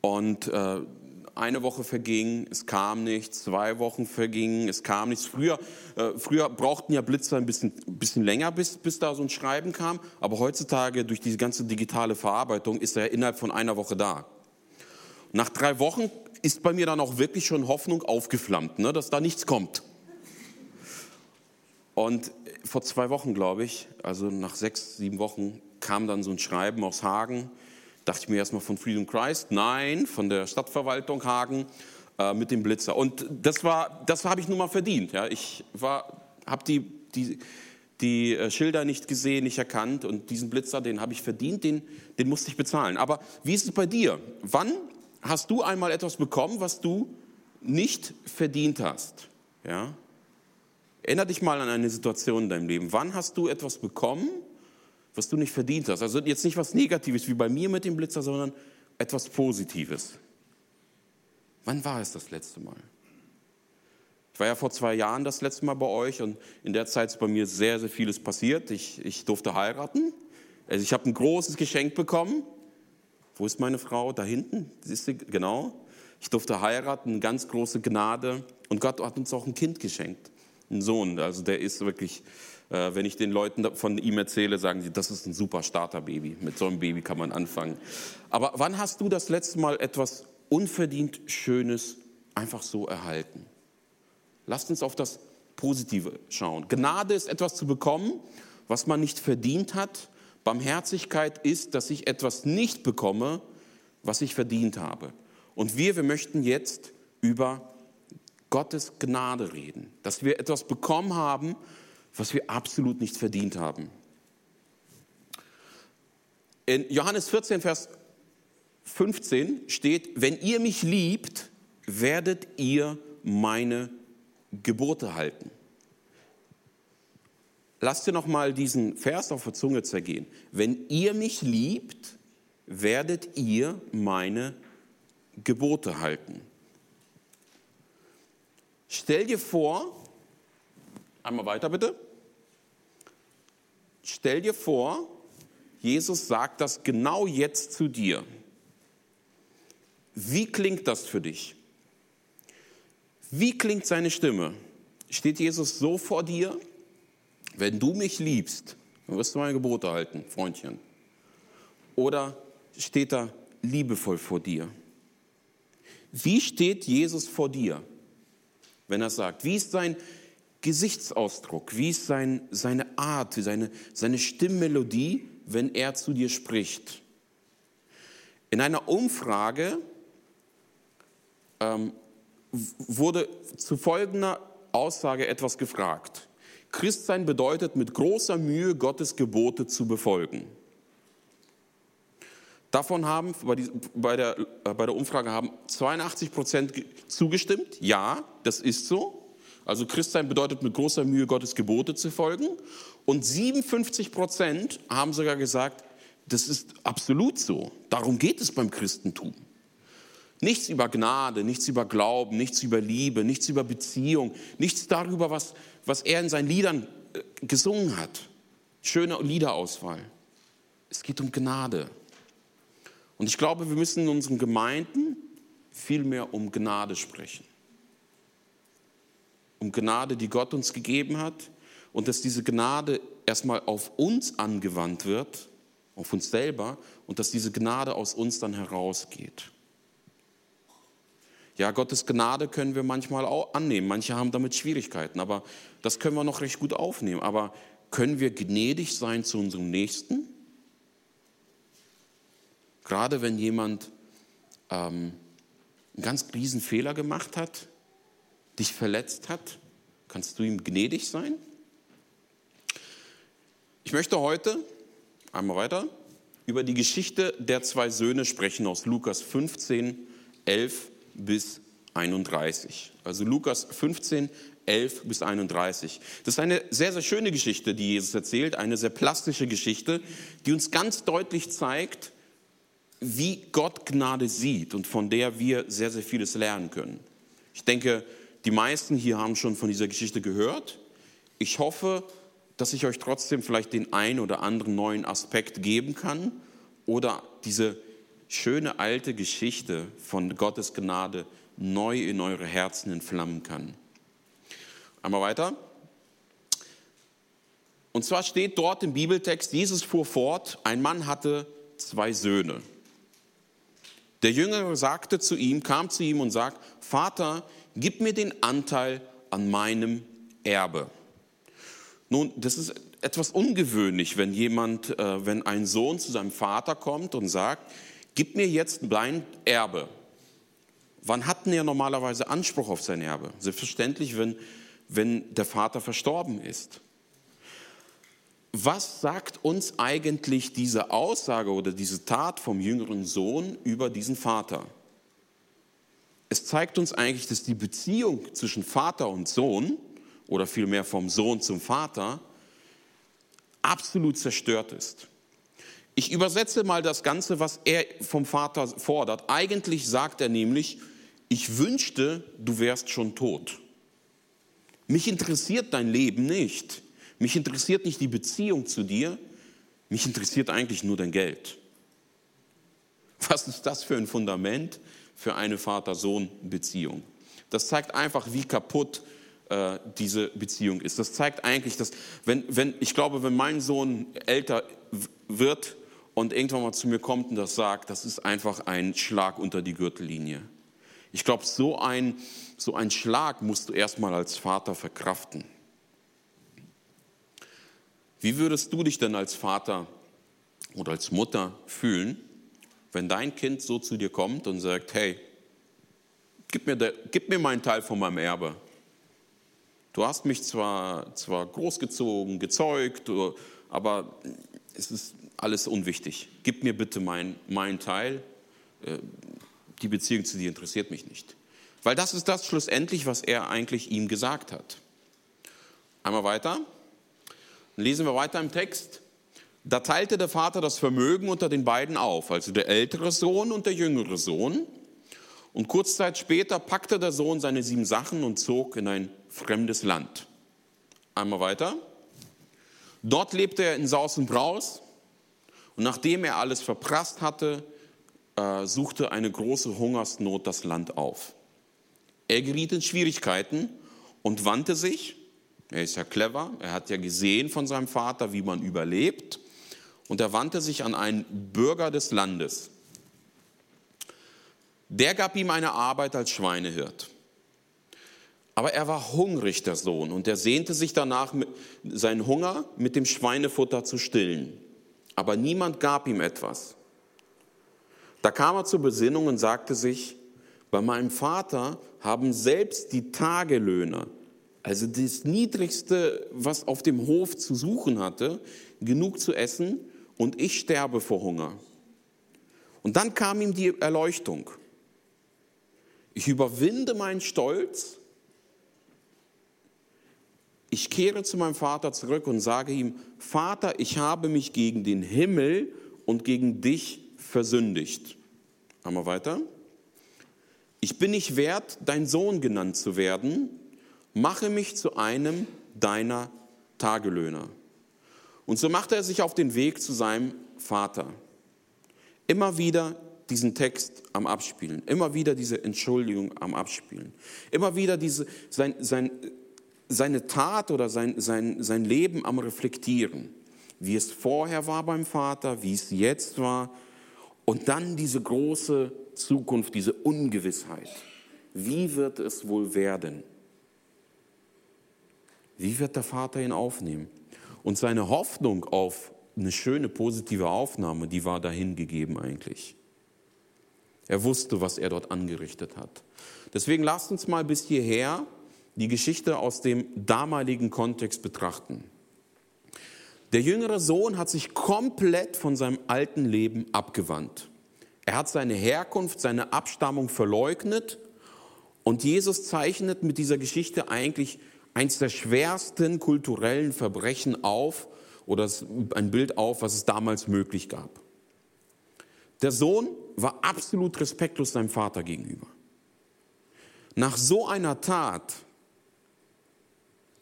Und äh, eine Woche verging, es kam nichts, zwei Wochen vergingen, es kam nichts. Früher, äh, früher brauchten ja Blitzer ein bisschen, bisschen länger, bis, bis da so ein Schreiben kam, aber heutzutage durch diese ganze digitale Verarbeitung ist er innerhalb von einer Woche da. Nach drei Wochen ist bei mir dann auch wirklich schon Hoffnung aufgeflammt, ne, dass da nichts kommt. Und vor zwei Wochen, glaube ich, also nach sechs, sieben Wochen, kam dann so ein Schreiben aus Hagen. Dachte ich mir erstmal von Freedom Christ, nein, von der Stadtverwaltung Hagen äh, mit dem Blitzer. Und das war, das habe ich nun mal verdient. Ja. Ich habe die, die, die äh, Schilder nicht gesehen, nicht erkannt und diesen Blitzer, den habe ich verdient, den, den musste ich bezahlen. Aber wie ist es bei dir? Wann hast du einmal etwas bekommen, was du nicht verdient hast? Ja? Erinner dich mal an eine Situation in deinem Leben. Wann hast du etwas bekommen, was du nicht verdient hast? Also jetzt nicht was Negatives wie bei mir mit dem Blitzer, sondern etwas Positives. Wann war es das letzte Mal? Ich war ja vor zwei Jahren das letzte Mal bei euch und in der Zeit ist bei mir sehr, sehr vieles passiert. Ich, ich durfte heiraten. Also ich habe ein großes Geschenk bekommen. Wo ist meine Frau? Da hinten? Siehst du? Genau. Ich durfte heiraten, eine ganz große Gnade. Und Gott hat uns auch ein Kind geschenkt, einen Sohn. Also der ist wirklich, wenn ich den Leuten von ihm erzähle, sagen sie, das ist ein super Starterbaby. Mit so einem Baby kann man anfangen. Aber wann hast du das letzte Mal etwas unverdient Schönes einfach so erhalten? Lasst uns auf das Positive schauen. Gnade ist etwas zu bekommen, was man nicht verdient hat Barmherzigkeit ist, dass ich etwas nicht bekomme, was ich verdient habe. Und wir, wir möchten jetzt über Gottes Gnade reden, dass wir etwas bekommen haben, was wir absolut nicht verdient haben. In Johannes 14, Vers 15 steht, wenn ihr mich liebt, werdet ihr meine Gebote halten. Lasst ihr noch mal diesen Vers auf der Zunge zergehen. Wenn ihr mich liebt, werdet ihr meine Gebote halten. Stell dir vor, einmal weiter bitte. Stell dir vor, Jesus sagt das genau jetzt zu dir. Wie klingt das für dich? Wie klingt seine Stimme? Steht Jesus so vor dir? Wenn du mich liebst, dann wirst du meine Gebote halten, Freundchen. Oder steht er liebevoll vor dir? Wie steht Jesus vor dir, wenn er sagt? Wie ist sein Gesichtsausdruck? Wie ist sein, seine Art, seine, seine Stimmmelodie, wenn er zu dir spricht? In einer Umfrage ähm, wurde zu folgender Aussage etwas gefragt. Christsein bedeutet mit großer Mühe Gottes Gebote zu befolgen. Davon haben bei der, äh, der Umfrage haben 82 Prozent zugestimmt. Ja, das ist so. Also Christsein bedeutet mit großer Mühe Gottes Gebote zu folgen. Und 57 Prozent haben sogar gesagt, das ist absolut so. Darum geht es beim Christentum. Nichts über Gnade, nichts über Glauben, nichts über Liebe, nichts über Beziehung, nichts darüber, was, was er in seinen Liedern äh, gesungen hat. Schöne Liederauswahl. Es geht um Gnade. Und ich glaube, wir müssen in unseren Gemeinden viel mehr um Gnade sprechen. Um Gnade, die Gott uns gegeben hat und dass diese Gnade erstmal auf uns angewandt wird, auf uns selber und dass diese Gnade aus uns dann herausgeht. Ja, Gottes Gnade können wir manchmal auch annehmen. Manche haben damit Schwierigkeiten, aber das können wir noch recht gut aufnehmen. Aber können wir gnädig sein zu unserem Nächsten? Gerade wenn jemand ähm, einen ganz riesen Fehler gemacht hat, dich verletzt hat, kannst du ihm gnädig sein? Ich möchte heute, einmal weiter, über die Geschichte der zwei Söhne sprechen aus Lukas 15, 11 bis 31. Also Lukas 15, 11 bis 31. Das ist eine sehr, sehr schöne Geschichte, die Jesus erzählt, eine sehr plastische Geschichte, die uns ganz deutlich zeigt, wie Gott Gnade sieht und von der wir sehr, sehr vieles lernen können. Ich denke, die meisten hier haben schon von dieser Geschichte gehört. Ich hoffe, dass ich euch trotzdem vielleicht den einen oder anderen neuen Aspekt geben kann oder diese schöne alte Geschichte von Gottes Gnade neu in eure Herzen entflammen kann. Einmal weiter. Und zwar steht dort im Bibeltext, Jesus fuhr fort, ein Mann hatte zwei Söhne. Der Jüngere sagte zu ihm, kam zu ihm und sagt, Vater, gib mir den Anteil an meinem Erbe. Nun, das ist etwas ungewöhnlich, wenn jemand, äh, wenn ein Sohn zu seinem Vater kommt und sagt, gib mir jetzt mein Erbe. Wann hat denn er normalerweise Anspruch auf sein Erbe? Selbstverständlich, wenn, wenn der Vater verstorben ist. Was sagt uns eigentlich diese Aussage oder diese Tat vom jüngeren Sohn über diesen Vater? Es zeigt uns eigentlich, dass die Beziehung zwischen Vater und Sohn oder vielmehr vom Sohn zum Vater absolut zerstört ist. Ich übersetze mal das Ganze, was er vom Vater fordert. Eigentlich sagt er nämlich, ich wünschte, du wärst schon tot. Mich interessiert dein Leben nicht. Mich interessiert nicht die Beziehung zu dir. Mich interessiert eigentlich nur dein Geld. Was ist das für ein Fundament für eine Vater-Sohn-Beziehung? Das zeigt einfach, wie kaputt äh, diese Beziehung ist. Das zeigt eigentlich, dass, wenn, wenn, ich glaube, wenn mein Sohn älter wird und irgendwann mal zu mir kommt und das sagt, das ist einfach ein Schlag unter die Gürtellinie. Ich glaube, so ein, so ein Schlag musst du erstmal als Vater verkraften. Wie würdest du dich denn als Vater oder als Mutter fühlen, wenn dein Kind so zu dir kommt und sagt, hey, gib mir, der, gib mir meinen Teil von meinem Erbe. Du hast mich zwar, zwar großgezogen, gezeugt, aber es ist alles unwichtig. Gib mir bitte meinen mein Teil. Äh, die Beziehung zu dir interessiert mich nicht. Weil das ist das schlussendlich, was er eigentlich ihm gesagt hat. Einmal weiter. Dann lesen wir weiter im Text. Da teilte der Vater das Vermögen unter den beiden auf, also der ältere Sohn und der jüngere Sohn. Und kurz Zeit später packte der Sohn seine sieben Sachen und zog in ein fremdes Land. Einmal weiter. Dort lebte er in Saus und Braus. Und nachdem er alles verprasst hatte, äh, suchte eine große Hungersnot das Land auf. Er geriet in Schwierigkeiten und wandte sich er ist ja clever, er hat ja gesehen von seinem Vater, wie man überlebt. Und er wandte sich an einen Bürger des Landes. Der gab ihm eine Arbeit als Schweinehirt. Aber er war hungrig, der Sohn, und er sehnte sich danach, seinen Hunger mit dem Schweinefutter zu stillen. Aber niemand gab ihm etwas. Da kam er zur Besinnung und sagte sich, bei meinem Vater haben selbst die Tagelöhner also das Niedrigste, was auf dem Hof zu suchen hatte, genug zu essen und ich sterbe vor Hunger. Und dann kam ihm die Erleuchtung. Ich überwinde meinen Stolz, ich kehre zu meinem Vater zurück und sage ihm, Vater, ich habe mich gegen den Himmel und gegen dich versündigt. Einmal weiter. Ich bin nicht wert, dein Sohn genannt zu werden, mache mich zu einem deiner Tagelöhner. Und so machte er sich auf den Weg zu seinem Vater. Immer wieder diesen Text am Abspielen, immer wieder diese Entschuldigung am Abspielen, immer wieder diese, sein, sein, seine Tat oder sein, sein, sein Leben am Reflektieren, wie es vorher war beim Vater, wie es jetzt war und dann diese große Zukunft, diese Ungewissheit. Wie wird es wohl werden? Wie wird der Vater ihn aufnehmen? Und seine Hoffnung auf eine schöne positive Aufnahme, die war dahin gegeben eigentlich. Er wusste, was er dort angerichtet hat. Deswegen lasst uns mal bis hierher die Geschichte aus dem damaligen Kontext betrachten. Der jüngere Sohn hat sich komplett von seinem alten Leben abgewandt. Er hat seine Herkunft, seine Abstammung verleugnet und Jesus zeichnet mit dieser Geschichte eigentlich eins der schwersten kulturellen Verbrechen auf oder ein Bild auf, was es damals möglich gab. Der Sohn war absolut respektlos seinem Vater gegenüber. Nach so einer Tat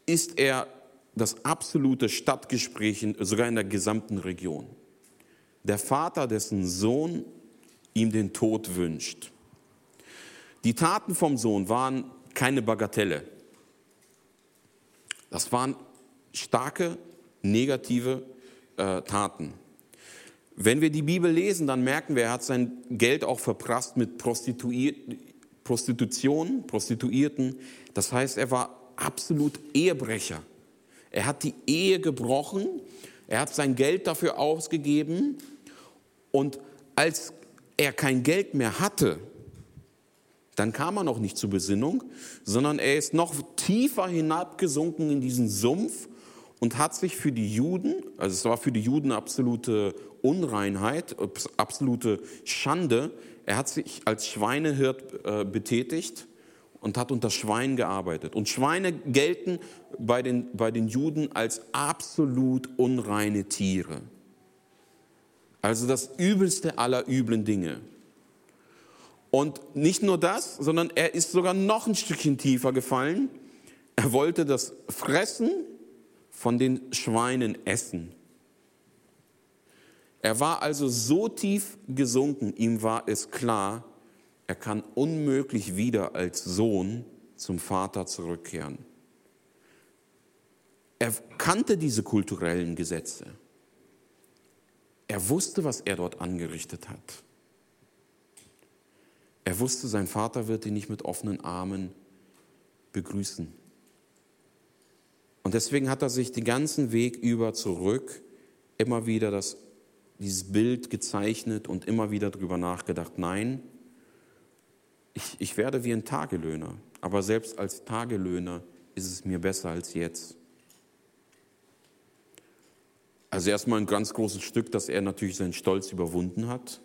ist er das absolute Stadtgespräch, sogar in der gesamten Region. Der Vater, dessen Sohn ihm den Tod wünscht. Die Taten vom Sohn waren keine Bagatelle. Das waren starke negative äh, Taten. Wenn wir die Bibel lesen, dann merken wir, er hat sein Geld auch verprasst mit Prostituier Prostitution, Prostituierten. Das heißt, er war absolut Ehebrecher. Er hat die Ehe gebrochen, er hat sein Geld dafür ausgegeben und als er kein Geld mehr hatte, dann kam er noch nicht zur Besinnung, sondern er ist noch tiefer hinabgesunken in diesen Sumpf und hat sich für die Juden, also es war für die Juden absolute Unreinheit, absolute Schande, er hat sich als Schweinehirt äh, betätigt und hat unter Schweinen gearbeitet. Und Schweine gelten bei den, bei den Juden als absolut unreine Tiere. Also das übelste aller üblen Dinge. Und nicht nur das, sondern er ist sogar noch ein Stückchen tiefer gefallen. Er wollte das Fressen von den Schweinen essen. Er war also so tief gesunken, ihm war es klar, er kann unmöglich wieder als Sohn zum Vater zurückkehren. Er kannte diese kulturellen Gesetze. Er wusste, was er dort angerichtet hat. Er wusste, sein Vater wird ihn nicht mit offenen Armen begrüßen. Und deswegen hat er sich den ganzen Weg über zurück immer wieder das, dieses Bild gezeichnet und immer wieder darüber nachgedacht, nein, ich, ich werde wie ein Tagelöhner, aber selbst als Tagelöhner ist es mir besser als jetzt. Also erstmal ein ganz großes Stück, dass er natürlich seinen Stolz überwunden hat.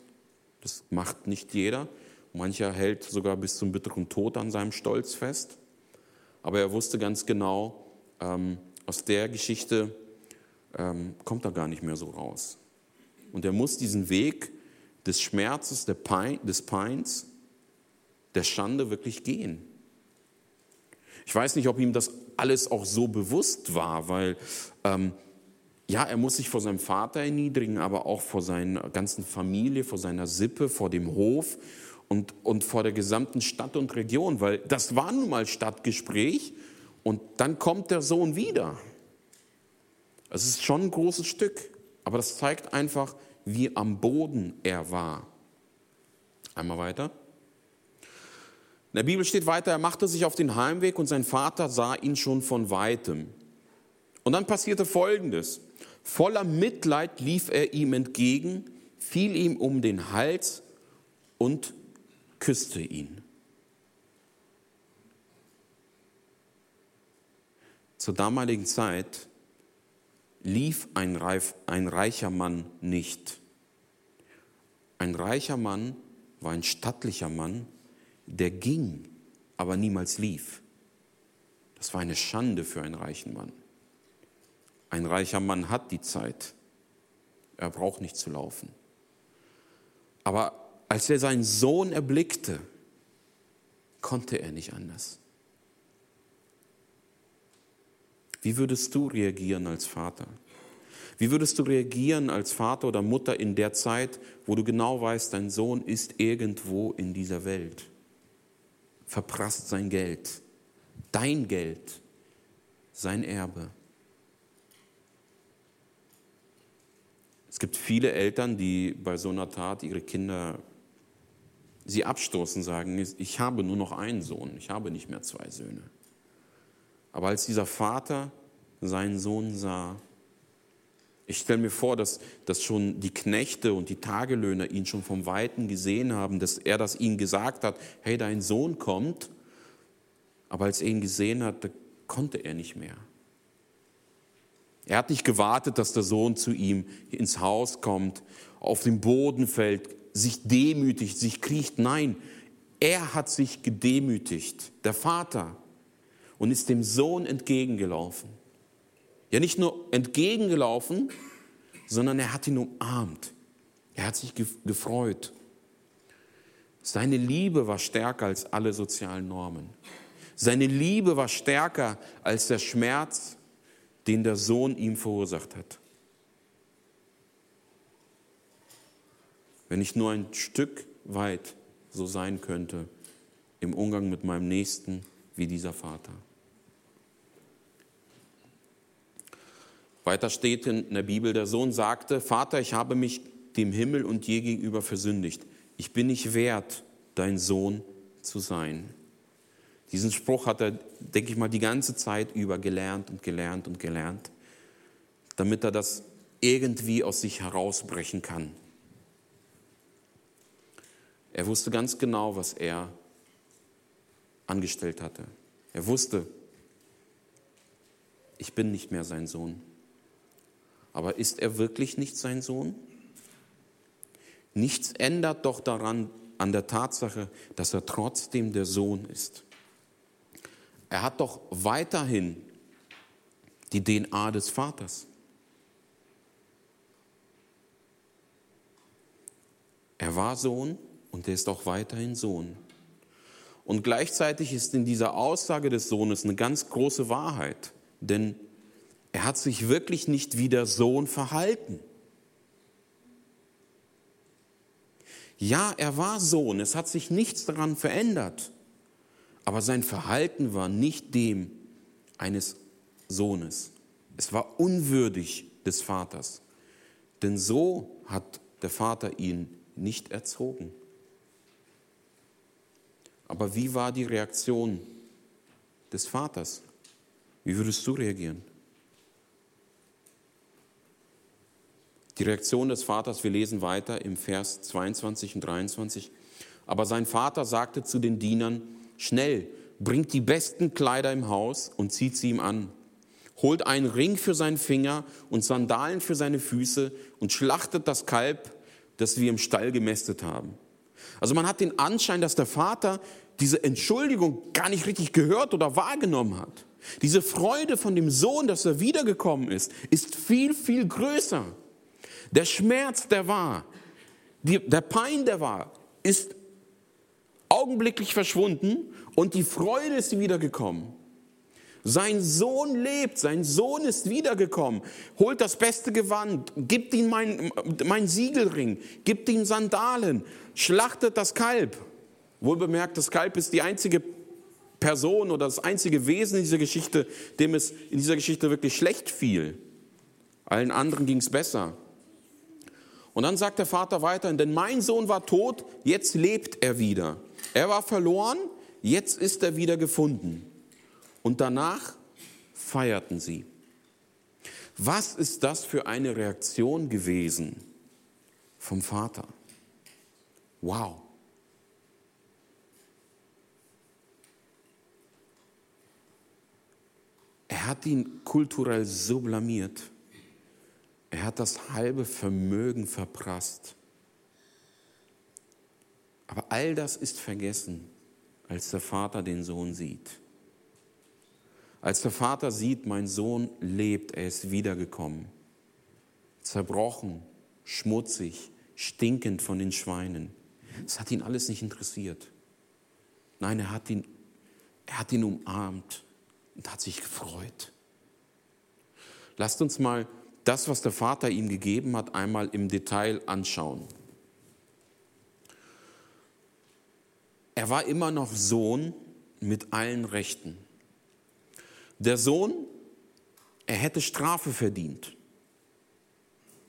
Das macht nicht jeder. Mancher hält sogar bis zum bitteren Tod an seinem Stolz fest. Aber er wusste ganz genau, ähm, aus der Geschichte ähm, kommt er gar nicht mehr so raus. Und er muss diesen Weg des Schmerzes, Pein, des Peins, der Schande wirklich gehen. Ich weiß nicht, ob ihm das alles auch so bewusst war, weil ähm, ja, er muss sich vor seinem Vater erniedrigen, aber auch vor seiner ganzen Familie, vor seiner Sippe, vor dem Hof und, und vor der gesamten Stadt und Region, weil das war nun mal Stadtgespräch und dann kommt der Sohn wieder. Es ist schon ein großes Stück, aber das zeigt einfach, wie am Boden er war. Einmal weiter. In der Bibel steht weiter, er machte sich auf den Heimweg und sein Vater sah ihn schon von weitem. Und dann passierte Folgendes. Voller Mitleid lief er ihm entgegen, fiel ihm um den Hals und küsste ihn. Zur damaligen Zeit lief ein, reif, ein reicher Mann nicht. Ein reicher Mann war ein stattlicher Mann, der ging, aber niemals lief. Das war eine Schande für einen reichen Mann. Ein reicher Mann hat die Zeit. Er braucht nicht zu laufen. Aber als er seinen Sohn erblickte, konnte er nicht anders. Wie würdest du reagieren als Vater? Wie würdest du reagieren als Vater oder Mutter in der Zeit, wo du genau weißt, dein Sohn ist irgendwo in dieser Welt, verprasst sein Geld, dein Geld, sein Erbe? Es gibt viele Eltern, die bei so einer Tat ihre Kinder sie abstoßen, sagen, ich habe nur noch einen Sohn, ich habe nicht mehr zwei Söhne. Aber als dieser Vater seinen Sohn sah, ich stelle mir vor, dass, dass schon die Knechte und die Tagelöhner ihn schon vom Weiten gesehen haben, dass er das ihnen gesagt hat, hey, dein Sohn kommt. Aber als er ihn gesehen hat, konnte er nicht mehr. Er hat nicht gewartet, dass der Sohn zu ihm ins Haus kommt, auf den Boden fällt, sich demütigt, sich kriecht. Nein, er hat sich gedemütigt, der Vater, und ist dem Sohn entgegengelaufen. Ja, nicht nur entgegengelaufen, sondern er hat ihn umarmt. Er hat sich gefreut. Seine Liebe war stärker als alle sozialen Normen. Seine Liebe war stärker als der Schmerz, den der Sohn ihm verursacht hat. Wenn ich nur ein Stück weit so sein könnte im Umgang mit meinem Nächsten wie dieser Vater. Weiter steht in der Bibel, der Sohn sagte, Vater, ich habe mich dem Himmel und dir gegenüber versündigt. Ich bin nicht wert, dein Sohn zu sein. Diesen Spruch hat er, denke ich mal, die ganze Zeit über gelernt und gelernt und gelernt, damit er das irgendwie aus sich herausbrechen kann. Er wusste ganz genau, was er angestellt hatte. Er wusste, ich bin nicht mehr sein Sohn. Aber ist er wirklich nicht sein Sohn? Nichts ändert doch daran, an der Tatsache, dass er trotzdem der Sohn ist. Er hat doch weiterhin die DNA des Vaters. Er war Sohn und er ist auch weiterhin Sohn. Und gleichzeitig ist in dieser Aussage des Sohnes eine ganz große Wahrheit, denn er hat sich wirklich nicht wie der Sohn verhalten. Ja, er war Sohn, es hat sich nichts daran verändert, aber sein Verhalten war nicht dem eines Sohnes. Es war unwürdig des Vaters, denn so hat der Vater ihn nicht erzogen. Aber wie war die Reaktion des Vaters? Wie würdest du reagieren? Die Reaktion des Vaters, wir lesen weiter im Vers 22 und 23. Aber sein Vater sagte zu den Dienern, schnell, bringt die besten Kleider im Haus und zieht sie ihm an. Holt einen Ring für seinen Finger und Sandalen für seine Füße und schlachtet das Kalb, das wir im Stall gemästet haben. Also man hat den Anschein, dass der Vater diese Entschuldigung gar nicht richtig gehört oder wahrgenommen hat. Diese Freude von dem Sohn, dass er wiedergekommen ist, ist viel, viel größer. Der Schmerz, der war, die, der Pein, der war, ist augenblicklich verschwunden und die Freude ist wiedergekommen. Sein Sohn lebt, sein Sohn ist wiedergekommen. Holt das beste Gewand, gibt ihm mein, mein Siegelring, gibt ihm Sandalen, schlachtet das Kalb. Wohlbemerkt, das Kalb ist die einzige Person oder das einzige Wesen in dieser Geschichte, dem es in dieser Geschichte wirklich schlecht fiel. Allen anderen ging es besser. Und dann sagt der Vater weiter, denn mein Sohn war tot, jetzt lebt er wieder. Er war verloren, jetzt ist er wieder gefunden. Und danach feierten sie. Was ist das für eine Reaktion gewesen vom Vater? Wow. Er hat ihn kulturell so blamiert. Er hat das halbe Vermögen verprasst. Aber all das ist vergessen, als der Vater den Sohn sieht. Als der Vater sieht, mein Sohn lebt, er ist wiedergekommen. Zerbrochen, schmutzig, stinkend von den Schweinen. Das hat ihn alles nicht interessiert. Nein, er hat ihn, er hat ihn umarmt und hat sich gefreut. Lasst uns mal das, was der Vater ihm gegeben hat, einmal im Detail anschauen. Er war immer noch Sohn mit allen Rechten. Der Sohn, er hätte Strafe verdient.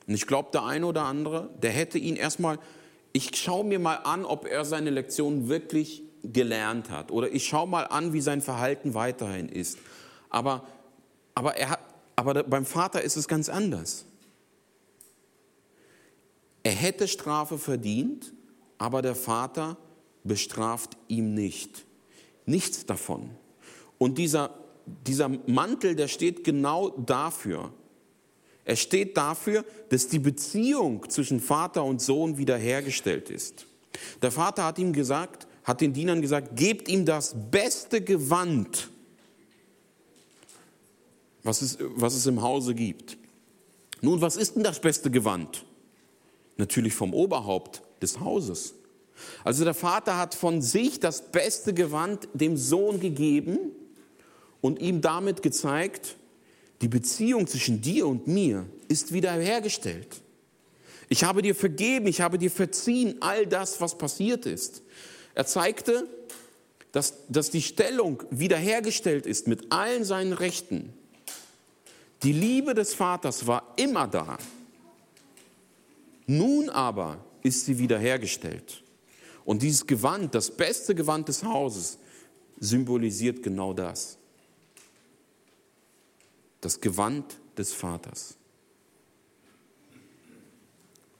Und ich glaube, der eine oder andere, der hätte ihn erstmal, ich schaue mir mal an, ob er seine Lektion wirklich gelernt hat. Oder ich schaue mal an, wie sein Verhalten weiterhin ist. Aber, aber er hat, aber beim Vater ist es ganz anders. Er hätte Strafe verdient, aber der Vater bestraft ihm nicht. Nichts davon. Und dieser, dieser Mantel, der steht genau dafür. Er steht dafür, dass die Beziehung zwischen Vater und Sohn wiederhergestellt ist. Der Vater hat ihm gesagt, hat den Dienern gesagt, gebt ihm das beste Gewand was es, was es im Hause gibt. Nun, was ist denn das beste Gewand? Natürlich vom Oberhaupt des Hauses. Also der Vater hat von sich das beste Gewand dem Sohn gegeben und ihm damit gezeigt, die Beziehung zwischen dir und mir ist wiederhergestellt. Ich habe dir vergeben, ich habe dir verziehen, all das, was passiert ist. Er zeigte, dass, dass die Stellung wiederhergestellt ist mit allen seinen Rechten. Die Liebe des Vaters war immer da. Nun aber ist sie wiederhergestellt. Und dieses Gewand, das beste Gewand des Hauses, symbolisiert genau das. Das Gewand des Vaters.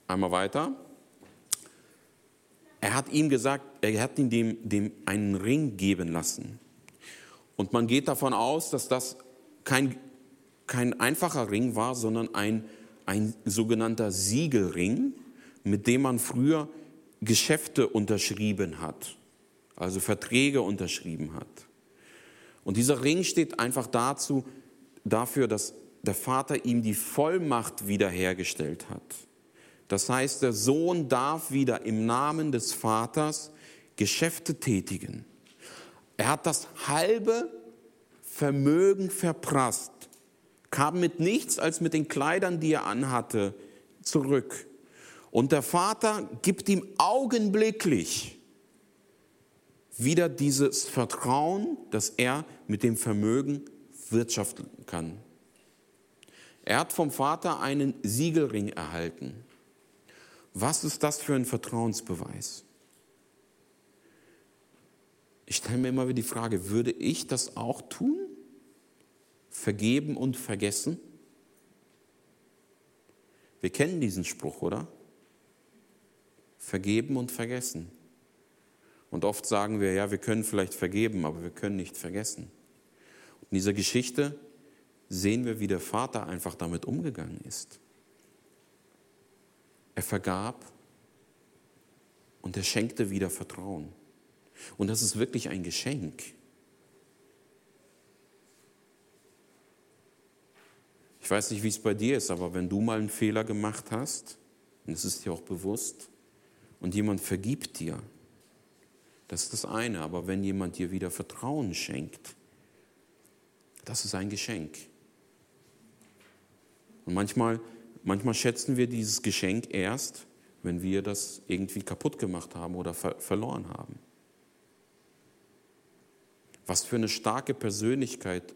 Einmal weiter. Er hat ihm gesagt, er hat ihm dem, dem einen Ring geben lassen. Und man geht davon aus, dass das kein, kein einfacher Ring war, sondern ein, ein sogenannter Siegelring, mit dem man früher Geschäfte unterschrieben hat, also Verträge unterschrieben hat. Und dieser Ring steht einfach dazu, dafür, dass der Vater ihm die Vollmacht wiederhergestellt hat. Das heißt, der Sohn darf wieder im Namen des Vaters Geschäfte tätigen. Er hat das halbe Vermögen verprasst, kam mit nichts als mit den Kleidern, die er anhatte, zurück. Und der Vater gibt ihm augenblicklich wieder dieses Vertrauen, dass er mit dem Vermögen wirtschaften kann. Er hat vom Vater einen Siegelring erhalten. Was ist das für ein Vertrauensbeweis? Ich stelle mir immer wieder die Frage, würde ich das auch tun? Vergeben und vergessen? Wir kennen diesen Spruch, oder? Vergeben und vergessen. Und oft sagen wir, ja, wir können vielleicht vergeben, aber wir können nicht vergessen. In dieser Geschichte sehen wir, wie der Vater einfach damit umgegangen ist. Er vergab und er schenkte wieder Vertrauen. Und das ist wirklich ein Geschenk. Ich weiß nicht, wie es bei dir ist, aber wenn du mal einen Fehler gemacht hast, und es ist dir auch bewusst, und jemand vergibt dir, das ist das eine. Aber wenn jemand dir wieder Vertrauen schenkt, das ist ein Geschenk. Und manchmal manchmal schätzen wir dieses Geschenk erst, wenn wir das irgendwie kaputt gemacht haben oder ver verloren haben. Was für eine starke Persönlichkeit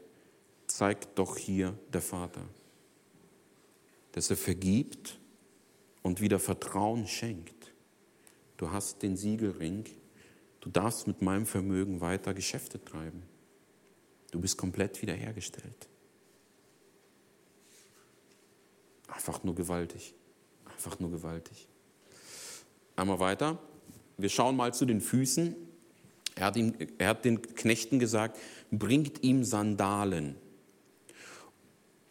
zeigt doch hier der Vater, dass er vergibt und wieder Vertrauen schenkt. Du hast den Siegelring, du darfst mit meinem Vermögen weiter Geschäfte treiben. Du bist komplett wiederhergestellt. Einfach nur gewaltig. Einfach nur gewaltig. Einmal weiter. Wir schauen mal zu den Füßen. Er hat, ihm, er hat den Knechten gesagt, bringt ihm Sandalen.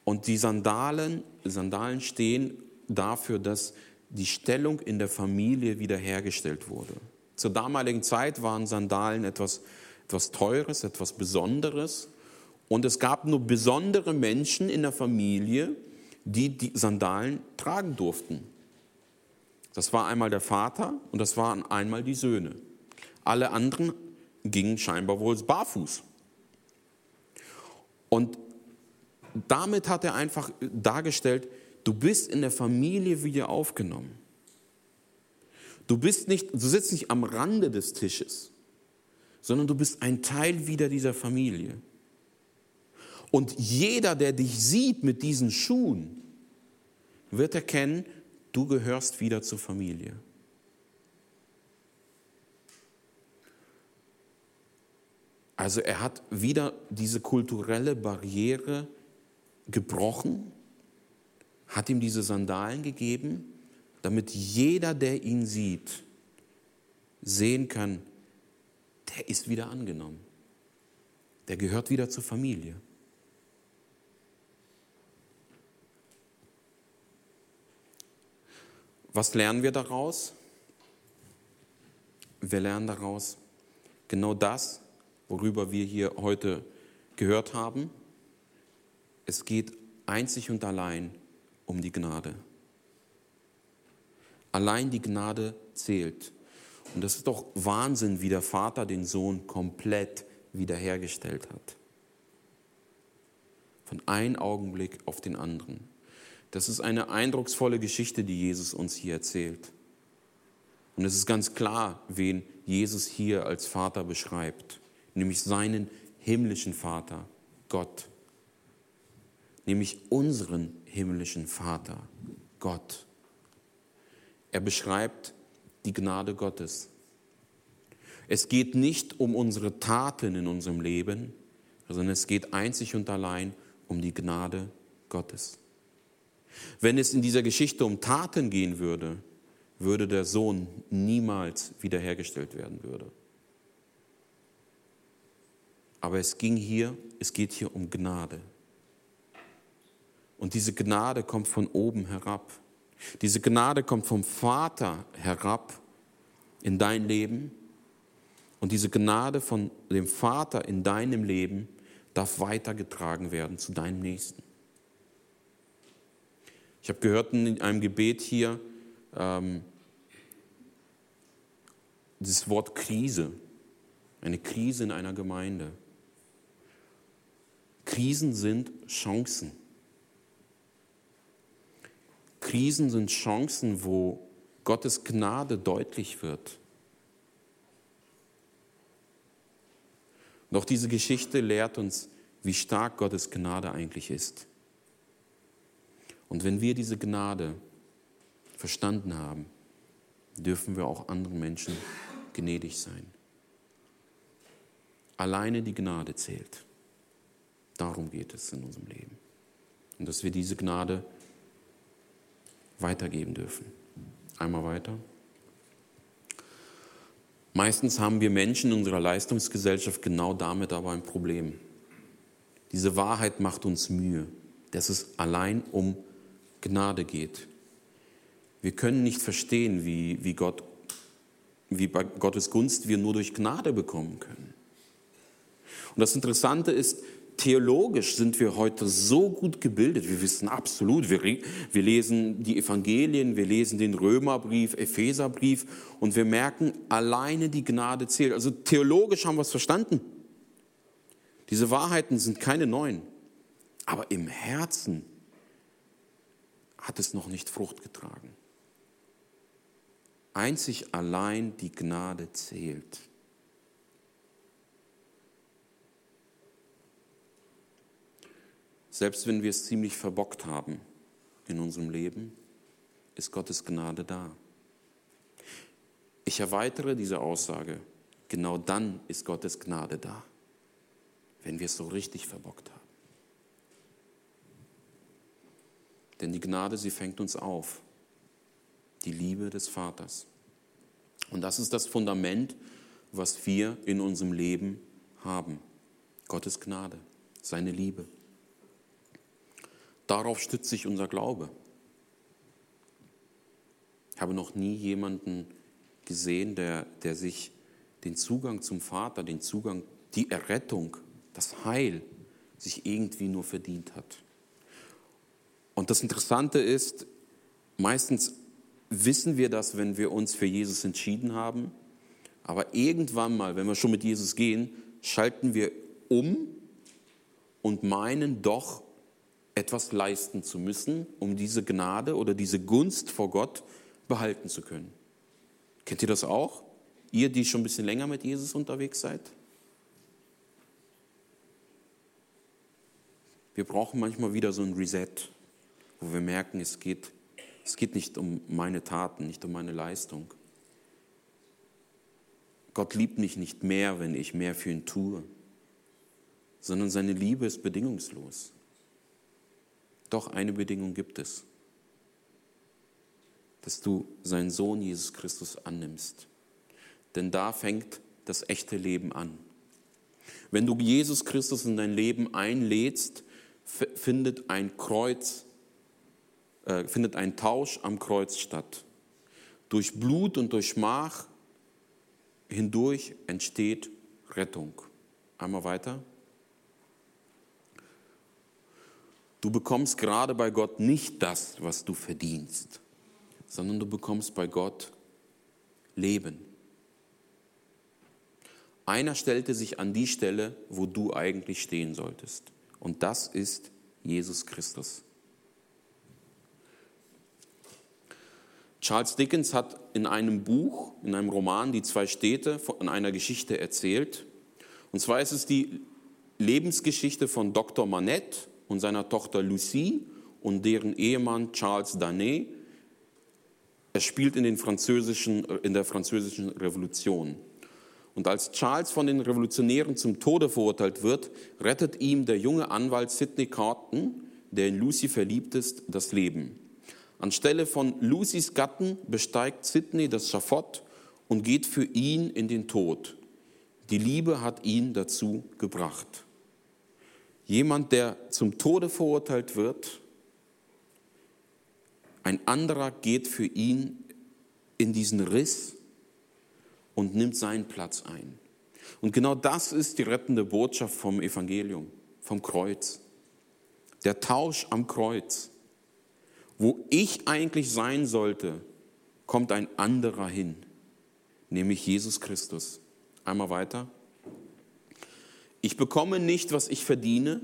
Und die Sandalen, Sandalen stehen dafür, dass die Stellung in der Familie wiederhergestellt wurde. Zur damaligen Zeit waren Sandalen etwas, etwas Teures, etwas Besonderes. Und es gab nur besondere Menschen in der Familie, die die Sandalen tragen durften. Das war einmal der Vater und das waren einmal die Söhne. Alle anderen gingen scheinbar wohl barfuß. Und damit hat er einfach dargestellt, du bist in der Familie wieder aufgenommen. Du, bist nicht, du sitzt nicht am Rande des Tisches, sondern du bist ein Teil wieder dieser Familie. Und jeder, der dich sieht mit diesen Schuhen, wird erkennen, du gehörst wieder zur Familie. Also er hat wieder diese kulturelle Barriere gebrochen, hat ihm diese Sandalen gegeben, damit jeder, der ihn sieht, sehen kann, der ist wieder angenommen. Der gehört wieder zur Familie. Was lernen wir daraus? Wir lernen daraus genau das, worüber wir hier heute gehört haben. Es geht einzig und allein um die Gnade. Allein die Gnade zählt. Und das ist doch Wahnsinn, wie der Vater den Sohn komplett wiederhergestellt hat. Von einem Augenblick auf den anderen. Das ist eine eindrucksvolle Geschichte, die Jesus uns hier erzählt. Und es ist ganz klar, wen Jesus hier als Vater beschreibt, nämlich seinen himmlischen Vater, Gott. Nämlich unseren himmlischen Vater, Gott. Er beschreibt die Gnade Gottes. Es geht nicht um unsere Taten in unserem Leben, sondern es geht einzig und allein um die Gnade Gottes. Wenn es in dieser Geschichte um Taten gehen würde, würde der Sohn niemals wiederhergestellt werden würde. Aber es ging hier, es geht hier um Gnade. Und diese Gnade kommt von oben herab. Diese Gnade kommt vom Vater herab in dein Leben. Und diese Gnade von dem Vater in deinem Leben darf weitergetragen werden zu deinem Nächsten. Ich habe gehört in einem Gebet hier ähm, das Wort Krise, eine Krise in einer Gemeinde. Krisen sind Chancen. Krisen sind Chancen, wo Gottes Gnade deutlich wird. Doch diese Geschichte lehrt uns, wie stark Gottes Gnade eigentlich ist. Und wenn wir diese Gnade verstanden haben, dürfen wir auch anderen Menschen gnädig sein. Alleine die Gnade zählt. Darum geht es in unserem Leben. Und dass wir diese Gnade weitergeben dürfen. Einmal weiter. Meistens haben wir Menschen in unserer Leistungsgesellschaft genau damit aber ein Problem. Diese Wahrheit macht uns Mühe, dass es allein um Gnade geht. Wir können nicht verstehen, wie, wie, Gott, wie bei Gottes Gunst wir nur durch Gnade bekommen können. Und das Interessante ist, theologisch sind wir heute so gut gebildet. Wir wissen absolut, wir, wir, lesen die Evangelien, wir lesen den Römerbrief, Epheserbrief und wir merken, alleine die Gnade zählt. Also theologisch haben wir es verstanden. Diese Wahrheiten sind keine neuen. Aber im Herzen hat es noch nicht Frucht getragen. Einzig allein die Gnade zählt. Selbst wenn wir es ziemlich verbockt haben in unserem Leben, ist Gottes Gnade da. Ich erweitere diese Aussage. Genau dann ist Gottes Gnade da, wenn wir es so richtig verbockt haben. Denn die Gnade, sie fängt uns auf. Die Liebe des Vaters. Und das ist das Fundament, was wir in unserem Leben haben. Gottes Gnade, seine Liebe. Darauf stützt sich unser Glaube. Ich habe noch nie jemanden gesehen, der, der sich den Zugang zum Vater, den Zugang, die Errettung, das Heil sich irgendwie nur verdient hat. Und das Interessante ist, meistens wissen wir das, wenn wir uns für Jesus entschieden haben, aber irgendwann mal, wenn wir schon mit Jesus gehen, schalten wir um und meinen doch etwas leisten zu müssen, um diese Gnade oder diese Gunst vor Gott behalten zu können. Kennt ihr das auch? Ihr, die schon ein bisschen länger mit Jesus unterwegs seid? Wir brauchen manchmal wieder so ein Reset, wo wir merken, es geht, es geht nicht um meine Taten, nicht um meine Leistung. Gott liebt mich nicht mehr, wenn ich mehr für ihn tue, sondern seine Liebe ist bedingungslos. Doch eine Bedingung gibt es, dass du seinen Sohn Jesus Christus annimmst. Denn da fängt das echte Leben an. Wenn du Jesus Christus in dein Leben einlädst, findet ein Kreuz, äh, findet ein Tausch am Kreuz statt. Durch Blut und durch Schmach hindurch entsteht Rettung. Einmal weiter. Du bekommst gerade bei Gott nicht das, was du verdienst, sondern du bekommst bei Gott Leben. Einer stellte sich an die Stelle, wo du eigentlich stehen solltest. Und das ist Jesus Christus. Charles Dickens hat in einem Buch, in einem Roman, die zwei Städte von einer Geschichte erzählt. Und zwar ist es die Lebensgeschichte von Dr. Manette und seiner Tochter Lucie und deren Ehemann Charles Danet. Er spielt in, den französischen, in der französischen Revolution. Und als Charles von den Revolutionären zum Tode verurteilt wird, rettet ihm der junge Anwalt Sidney Carton, der in Lucy verliebt ist, das Leben. Anstelle von Lucys Gatten besteigt Sidney das Schafott und geht für ihn in den Tod. Die Liebe hat ihn dazu gebracht. Jemand, der zum Tode verurteilt wird, ein anderer geht für ihn in diesen Riss und nimmt seinen Platz ein. Und genau das ist die rettende Botschaft vom Evangelium, vom Kreuz. Der Tausch am Kreuz. Wo ich eigentlich sein sollte, kommt ein anderer hin, nämlich Jesus Christus. Einmal weiter. Ich bekomme nicht, was ich verdiene.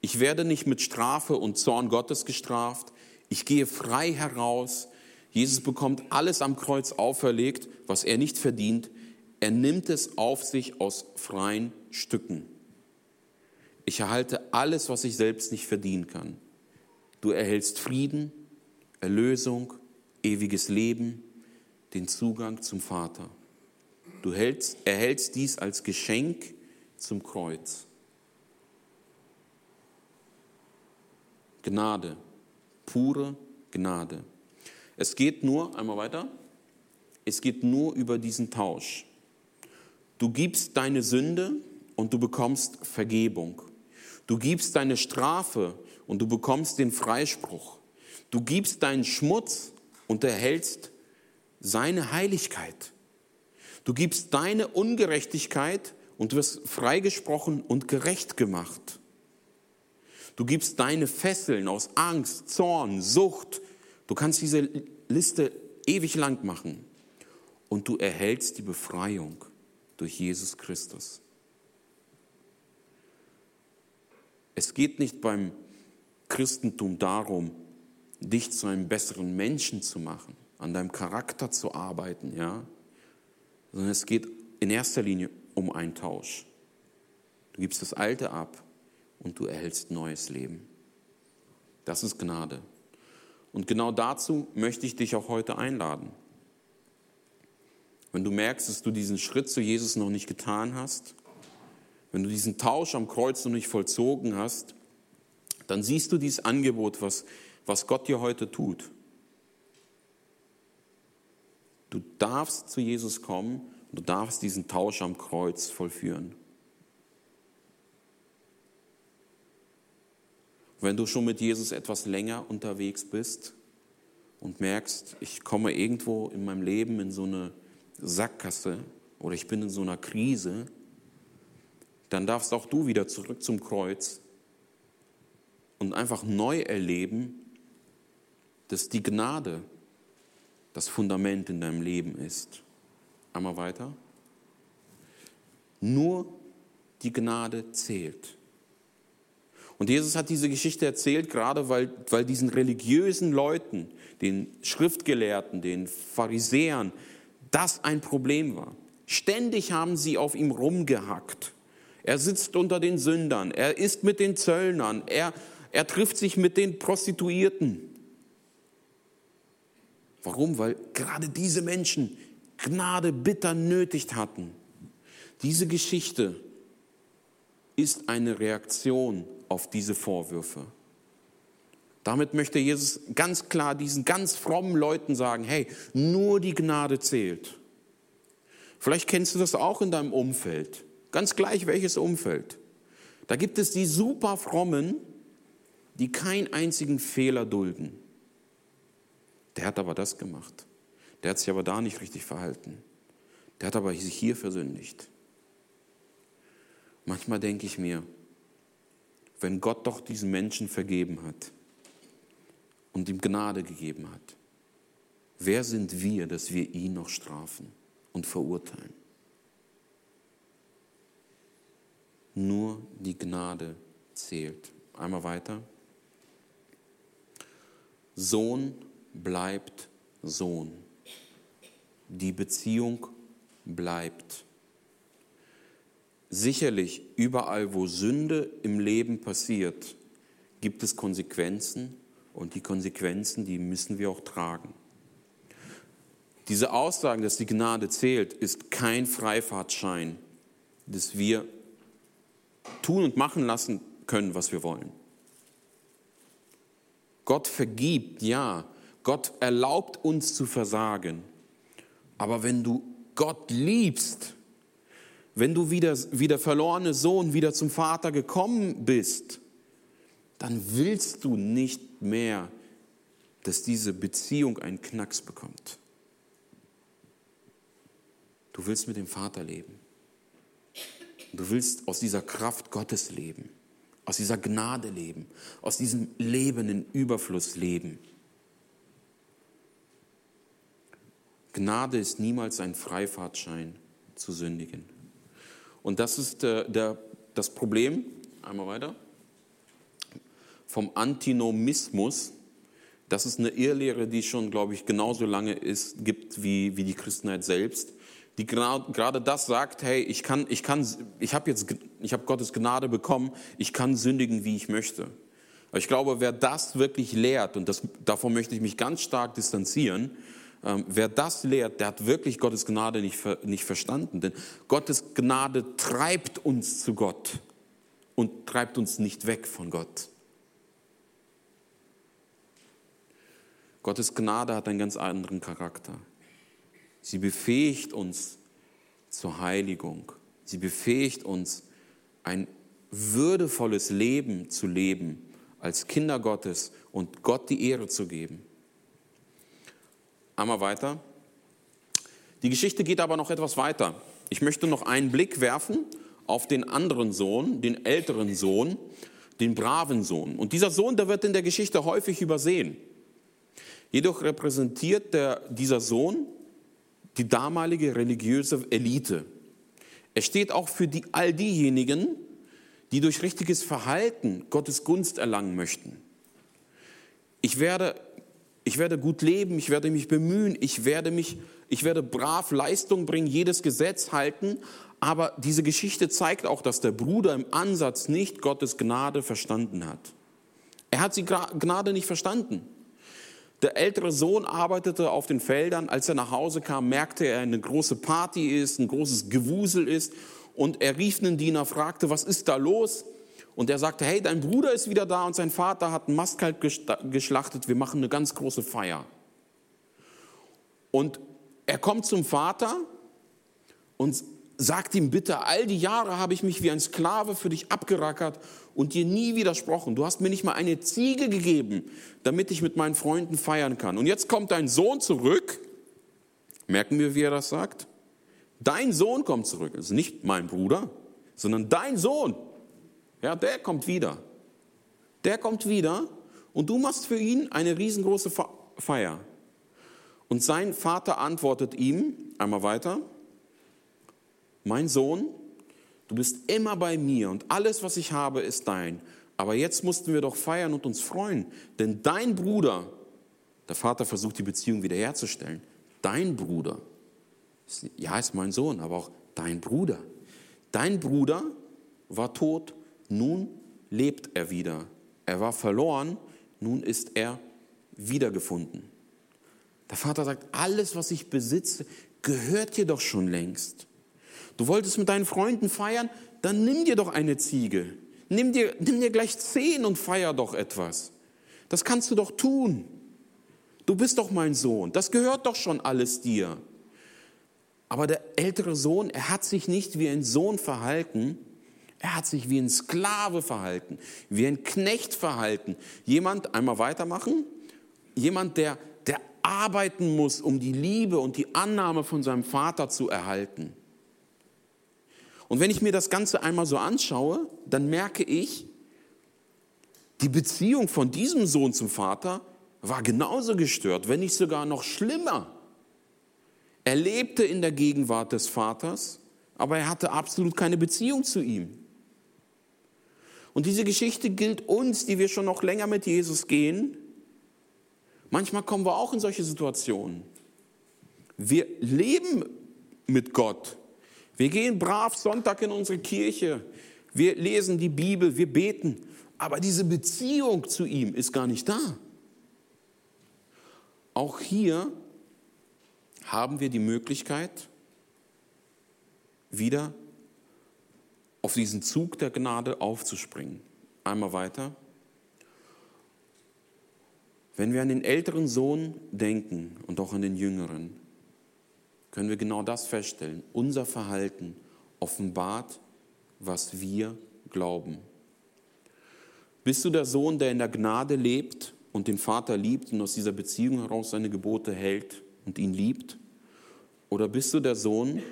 Ich werde nicht mit Strafe und Zorn Gottes gestraft. Ich gehe frei heraus. Jesus bekommt alles am Kreuz auferlegt, was er nicht verdient. Er nimmt es auf sich aus freien Stücken. Ich erhalte alles, was ich selbst nicht verdienen kann. Du erhältst Frieden, Erlösung, ewiges Leben, den Zugang zum Vater. Du erhältst, erhältst dies als Geschenk zum Kreuz. Gnade, pure Gnade. Es geht nur, einmal weiter, es geht nur über diesen Tausch. Du gibst deine Sünde und du bekommst Vergebung. Du gibst deine Strafe und du bekommst den Freispruch. Du gibst deinen Schmutz und erhältst seine Heiligkeit. Du gibst deine Ungerechtigkeit und wirst freigesprochen und gerecht gemacht. Du gibst deine Fesseln aus Angst, Zorn, Sucht. Du kannst diese Liste ewig lang machen. Und du erhältst die Befreiung durch Jesus Christus. Es geht nicht beim Christentum darum, dich zu einem besseren Menschen zu machen, an deinem Charakter zu arbeiten, ja, sondern es geht in erster Linie um einen Tausch. Du gibst das Alte ab und du erhältst neues Leben. Das ist Gnade. Und genau dazu möchte ich dich auch heute einladen. Wenn du merkst, dass du diesen Schritt zu Jesus noch nicht getan hast, wenn du diesen Tausch am Kreuz noch nicht vollzogen hast, dann siehst du dieses Angebot, was, was Gott dir heute tut. Du darfst zu Jesus kommen und du darfst diesen Tausch am Kreuz vollführen. Wenn du schon mit Jesus etwas länger unterwegs bist und merkst, ich komme irgendwo in meinem Leben in so eine Sackgasse oder ich bin in so einer Krise, dann darfst auch du wieder zurück zum Kreuz und einfach neu erleben, dass die Gnade das Fundament in deinem Leben ist. Einmal weiter. Nur die Gnade zählt. Und Jesus hat diese Geschichte erzählt, gerade weil, weil diesen religiösen Leuten, den Schriftgelehrten, den Pharisäern, das ein Problem war. Ständig haben sie auf ihm rumgehackt. Er sitzt unter den Sündern, er isst mit den Zöllnern, er, er trifft sich mit den Prostituierten. Warum? Weil gerade diese Menschen Gnade bitter nötig hatten. Diese Geschichte ist eine Reaktion auf diese Vorwürfe. Damit möchte Jesus ganz klar diesen ganz frommen Leuten sagen, hey, nur die Gnade zählt. Vielleicht kennst du das auch in deinem Umfeld, ganz gleich welches Umfeld. Da gibt es die super frommen, die keinen einzigen Fehler dulden. Der hat aber das gemacht. Der hat sich aber da nicht richtig verhalten. Der hat aber sich hier versündigt. Manchmal denke ich mir, wenn Gott doch diesen Menschen vergeben hat und ihm Gnade gegeben hat, wer sind wir, dass wir ihn noch strafen und verurteilen? Nur die Gnade zählt. Einmal weiter. Sohn bleibt Sohn. Die Beziehung bleibt. Sicherlich, überall, wo Sünde im Leben passiert, gibt es Konsequenzen und die Konsequenzen, die müssen wir auch tragen. Diese Aussage, dass die Gnade zählt, ist kein Freifahrtschein, dass wir tun und machen lassen können, was wir wollen. Gott vergibt, ja. Gott erlaubt uns zu versagen. Aber wenn du Gott liebst, wenn du wieder wie der verlorene Sohn wieder zum Vater gekommen bist, dann willst du nicht mehr, dass diese Beziehung einen Knacks bekommt. Du willst mit dem Vater leben. Du willst aus dieser Kraft Gottes leben, aus dieser Gnade leben, aus diesem Leben in Überfluss leben. Gnade ist niemals ein Freifahrtschein zu sündigen. Und das ist der, äh, der, das Problem, einmal weiter, vom Antinomismus. Das ist eine Irrlehre, die schon, glaube ich, genauso lange ist, gibt wie, wie die Christenheit selbst, die gerade das sagt, hey, ich kann, ich kann, ich habe jetzt, ich habe Gottes Gnade bekommen, ich kann sündigen, wie ich möchte. Aber ich glaube, wer das wirklich lehrt, und das, davon möchte ich mich ganz stark distanzieren, wer das lehrt, der hat wirklich Gottes Gnade nicht, nicht verstanden. Denn Gottes Gnade treibt uns zu Gott und treibt uns nicht weg von Gott. Gottes Gnade hat einen ganz anderen Charakter. Sie befähigt uns zur Heiligung. Sie befähigt uns, ein würdevolles Leben zu leben als Kinder Gottes und Gott die Ehre zu geben. Einmal weiter. Die Geschichte geht aber noch etwas weiter. Ich möchte noch einen Blick werfen auf den anderen Sohn, den älteren Sohn, den braven Sohn. Und dieser Sohn, der wird in der Geschichte häufig übersehen. Jedoch repräsentiert der, dieser Sohn die damalige religiöse Elite. Er steht auch für die, all diejenigen, die durch richtiges Verhalten Gottes Gunst erlangen möchten. Ich werde ich werde gut leben, ich werde mich bemühen, ich werde mich, ich werde brav Leistung bringen, jedes Gesetz halten. Aber diese Geschichte zeigt auch, dass der Bruder im Ansatz nicht Gottes Gnade verstanden hat. Er hat die Gnade nicht verstanden. Der ältere Sohn arbeitete auf den Feldern. Als er nach Hause kam, merkte er, eine große Party ist, ein großes Gewusel ist. Und er rief einen Diener, fragte, was ist da los? Und er sagte, hey, dein Bruder ist wieder da und sein Vater hat einen Mastkalb geschlachtet, wir machen eine ganz große Feier. Und er kommt zum Vater und sagt ihm, bitte, all die Jahre habe ich mich wie ein Sklave für dich abgerackert und dir nie widersprochen. Du hast mir nicht mal eine Ziege gegeben, damit ich mit meinen Freunden feiern kann. Und jetzt kommt dein Sohn zurück. Merken wir, wie er das sagt? Dein Sohn kommt zurück. Das ist nicht mein Bruder, sondern dein Sohn. Ja, der kommt wieder. Der kommt wieder und du machst für ihn eine riesengroße Feier. Und sein Vater antwortet ihm, einmal weiter, mein Sohn, du bist immer bei mir und alles, was ich habe, ist dein. Aber jetzt mussten wir doch feiern und uns freuen, denn dein Bruder, der Vater versucht die Beziehung wiederherzustellen, dein Bruder, ja, ist mein Sohn, aber auch dein Bruder. Dein Bruder war tot nun lebt er wieder. Er war verloren, nun ist er wiedergefunden. Der Vater sagt, alles, was ich besitze, gehört dir doch schon längst. Du wolltest mit deinen Freunden feiern, dann nimm dir doch eine Ziege. Nimm dir, nimm dir gleich zehn und feier doch etwas. Das kannst du doch tun. Du bist doch mein Sohn. Das gehört doch schon alles dir. Aber der ältere Sohn, er hat sich nicht wie ein Sohn verhalten, er hat sich wie ein Sklave verhalten, wie ein Knecht verhalten. Jemand, einmal weitermachen, jemand, der, der arbeiten muss, um die Liebe und die Annahme von seinem Vater zu erhalten. Und wenn ich mir das Ganze einmal so anschaue, dann merke ich, die Beziehung von diesem Sohn zum Vater war genauso gestört, wenn nicht sogar noch schlimmer. Er lebte in der Gegenwart des Vaters, aber er hatte absolut keine Beziehung zu ihm. Und diese Geschichte gilt uns, die wir schon noch länger mit Jesus gehen. Manchmal kommen wir auch in solche Situationen. Wir leben mit Gott. Wir gehen brav Sonntag in unsere Kirche. Wir lesen die Bibel, wir beten. Aber diese Beziehung zu ihm ist gar nicht da. Auch hier haben wir die Möglichkeit, wieder auf diesen Zug der Gnade aufzuspringen. Einmal weiter. Wenn wir an den älteren Sohn denken und auch an den jüngeren, können wir genau das feststellen. Unser Verhalten offenbart, was wir glauben. Bist du der Sohn, der in der Gnade lebt und den Vater liebt und aus dieser Beziehung heraus seine Gebote hält und ihn liebt? Oder bist du der Sohn,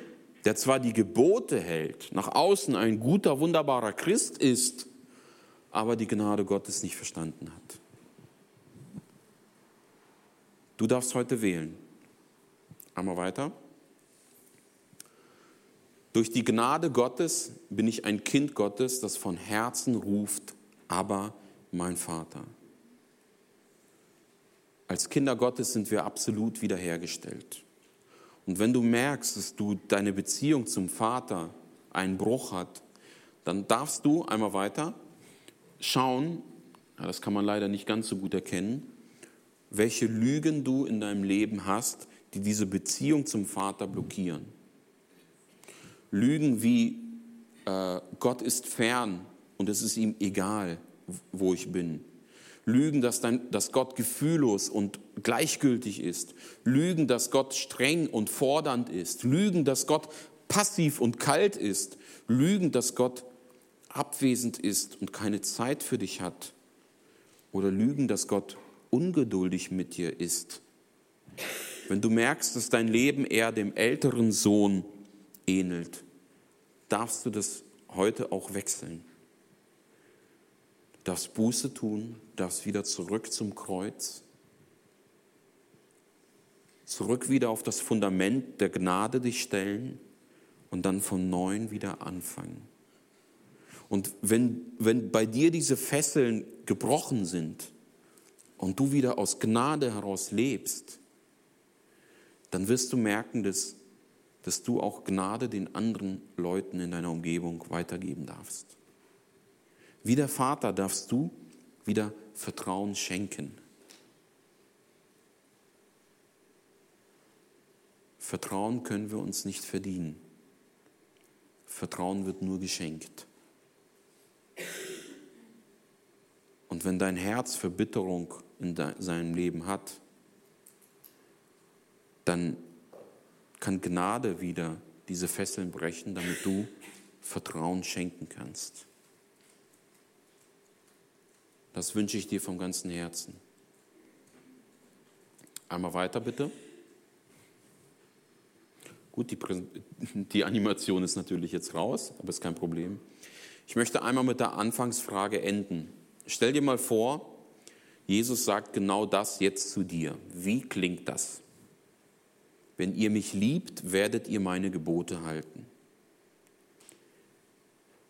der zwar die Gebote hält, nach außen ein guter, wunderbarer Christ ist, aber die Gnade Gottes nicht verstanden hat. Du darfst heute wählen. Einmal weiter. Durch die Gnade Gottes bin ich ein Kind Gottes, das von Herzen ruft, aber mein Vater. Als Kinder Gottes sind wir absolut wiederhergestellt. Und wenn du merkst, dass du deine Beziehung zum Vater einen Bruch hat, dann darfst du einmal weiter schauen, ja, das kann man leider nicht ganz so gut erkennen, welche Lügen du in deinem Leben hast, die diese Beziehung zum Vater blockieren. Lügen wie äh, Gott ist fern und es ist ihm egal, wo ich bin. Lügen, dass, dein, dass Gott gefühllos und gleichgültig ist. Lügen, dass Gott streng und fordernd ist. Lügen, dass Gott passiv und kalt ist. Lügen, dass Gott abwesend ist und keine Zeit für dich hat. Oder Lügen, dass Gott ungeduldig mit dir ist. Wenn du merkst, dass dein Leben eher dem älteren Sohn ähnelt, darfst du das heute auch wechseln darfst Buße tun, darfst wieder zurück zum Kreuz, zurück wieder auf das Fundament der Gnade dich stellen und dann von neuem wieder anfangen. Und wenn, wenn bei dir diese Fesseln gebrochen sind und du wieder aus Gnade heraus lebst, dann wirst du merken, dass, dass du auch Gnade den anderen Leuten in deiner Umgebung weitergeben darfst. Wie der Vater darfst du wieder Vertrauen schenken. Vertrauen können wir uns nicht verdienen. Vertrauen wird nur geschenkt. Und wenn dein Herz Verbitterung in seinem Leben hat, dann kann Gnade wieder diese Fesseln brechen, damit du Vertrauen schenken kannst. Das wünsche ich dir vom ganzen Herzen. Einmal weiter bitte. Gut, die, die, Animation ist natürlich jetzt raus, aber ist kein Problem. Ich möchte einmal mit der Anfangsfrage enden. Stell dir mal vor, Jesus sagt genau das jetzt zu dir. Wie klingt das? Wenn ihr mich liebt, werdet ihr meine Gebote halten.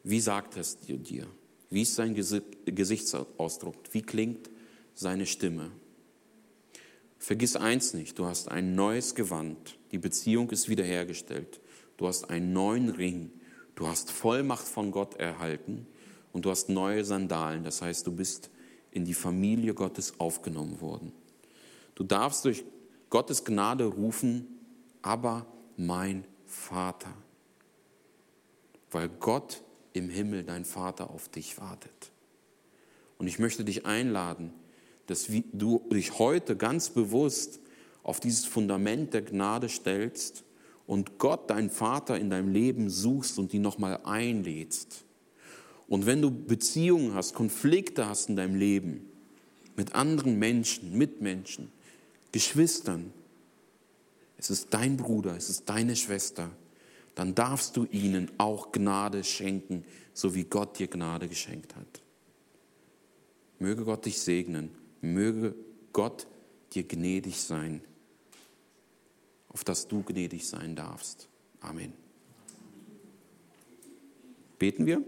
Wie sagt es dir? Wie ist sein Gesichtsausdruck? Wie klingt seine Stimme? Vergiss eins nicht, du hast ein neues Gewand, die Beziehung ist wiederhergestellt, du hast einen neuen Ring, du hast Vollmacht von Gott erhalten und du hast neue Sandalen, das heißt, du bist in die Familie Gottes aufgenommen worden. Du darfst durch Gottes Gnade rufen, aber mein Vater, weil Gott im Himmel dein Vater auf dich wartet. Und ich möchte dich einladen, dass du dich heute ganz bewusst auf dieses Fundament der Gnade stellst und Gott, dein Vater, in deinem Leben suchst und ihn nochmal einlädst. Und wenn du Beziehungen hast, Konflikte hast in deinem Leben mit anderen Menschen, Mitmenschen, Geschwistern, es ist dein Bruder, es ist deine Schwester, dann darfst du ihnen auch Gnade schenken, so wie Gott dir Gnade geschenkt hat. Möge Gott dich segnen, möge Gott dir gnädig sein, auf dass du gnädig sein darfst. Amen. Beten wir?